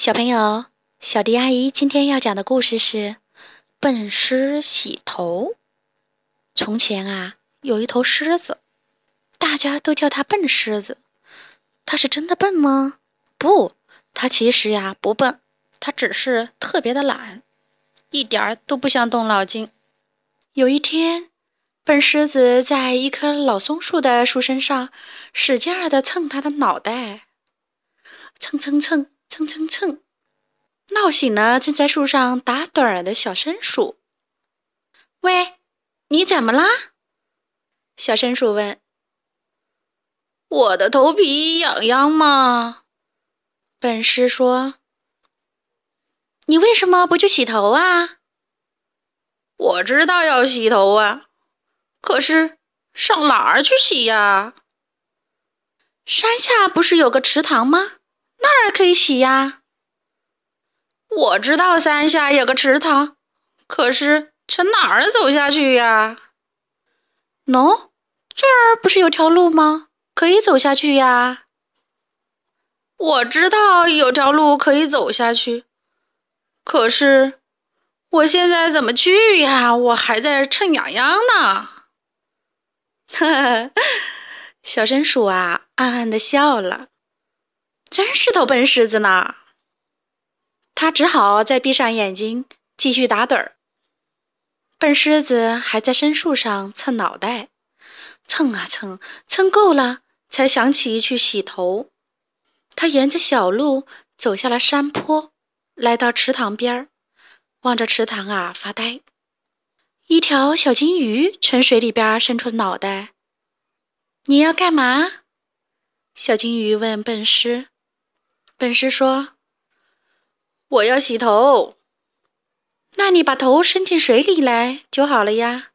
小朋友，小迪阿姨今天要讲的故事是《笨狮洗头》。从前啊，有一头狮子，大家都叫它笨狮子。它是真的笨吗？不，它其实呀不笨，它只是特别的懒，一点儿都不想动脑筋。有一天，笨狮子在一棵老松树的树身上使劲儿地蹭它的脑袋，蹭蹭蹭。蹭蹭蹭，闹醒了正在树上打盹儿的小松鼠。喂，你怎么啦？小松鼠问。我的头皮痒痒吗。本狮说。你为什么不去洗头啊？我知道要洗头啊，可是上哪儿去洗呀？山下不是有个池塘吗？那儿可以洗呀。我知道山下有个池塘，可是从哪儿走下去呀？喏，这儿不是有条路吗？可以走下去呀。我知道有条路可以走下去，可是我现在怎么去呀？我还在蹭痒痒呢。呵呵，小松鼠啊，暗暗的笑了。真是头笨狮子呢！他只好再闭上眼睛继续打盹儿。笨狮子还在深树上蹭脑袋，蹭啊蹭，蹭够了才想起去洗头。他沿着小路走下了山坡，来到池塘边儿，望着池塘啊发呆。一条小金鱼从水里边伸出脑袋：“你要干嘛？”小金鱼问笨狮。笨狮说：“我要洗头。”那你把头伸进水里来就好了呀。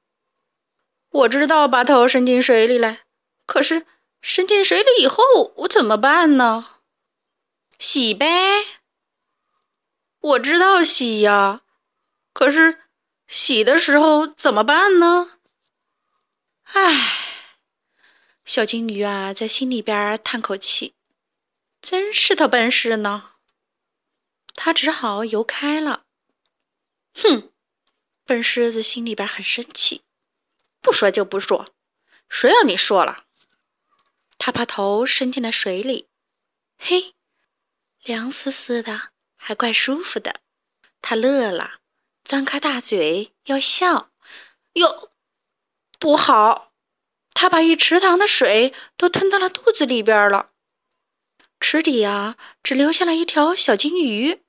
我知道把头伸进水里来，可是伸进水里以后我怎么办呢？洗呗。我知道洗呀，可是洗的时候怎么办呢？唉，小金鱼啊，在心里边叹口气。真是他笨狮呢，他只好游开了。哼，笨狮子心里边很生气，不说就不说，谁让你说了？他把头伸进了水里，嘿，凉丝丝的，还怪舒服的。他乐了，张开大嘴要笑，哟，不好，他把一池塘的水都吞到了肚子里边了。池底啊，只留下了一条小金鱼，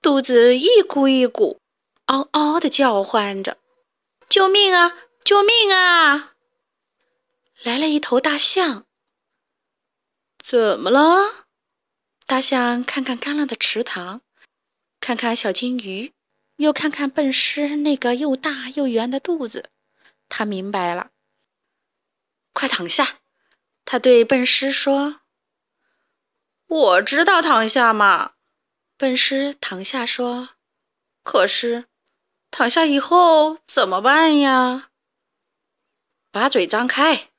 肚子一鼓一鼓，嗷嗷的叫唤着：“救命啊！救命啊！”来了一头大象，怎么了？大象看看干了的池塘，看看小金鱼，又看看笨狮那个又大又圆的肚子，他明白了。快躺下！他对笨狮说。我知道躺下嘛，笨狮躺下说：“可是，躺下以后怎么办呀？把嘴张开。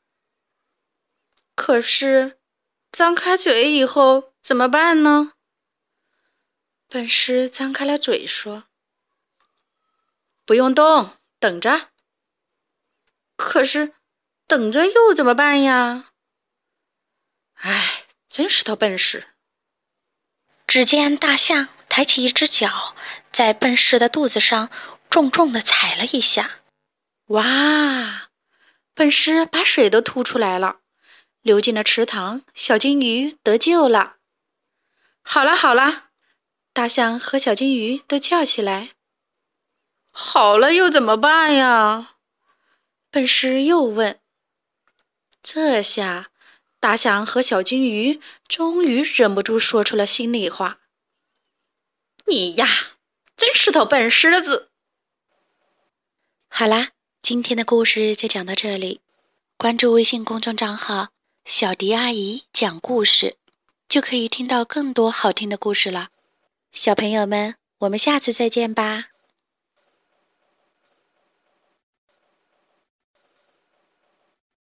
可是，张开嘴以后怎么办呢？”笨狮张开了嘴说：“不用动，等着。可是，等着又怎么办呀？唉。”真是头笨狮！只见大象抬起一只脚，在笨狮的肚子上重重的踩了一下。哇！笨狮把水都吐出来了，流进了池塘。小金鱼得救了。好了好了，大象和小金鱼都叫起来。好了又怎么办呀？笨狮又问。这下。大象和小金鱼终于忍不住说出了心里话：“你呀，真是头笨狮子。”好啦，今天的故事就讲到这里。关注微信公众账号“小迪阿姨讲故事”，就可以听到更多好听的故事了。小朋友们，我们下次再见吧。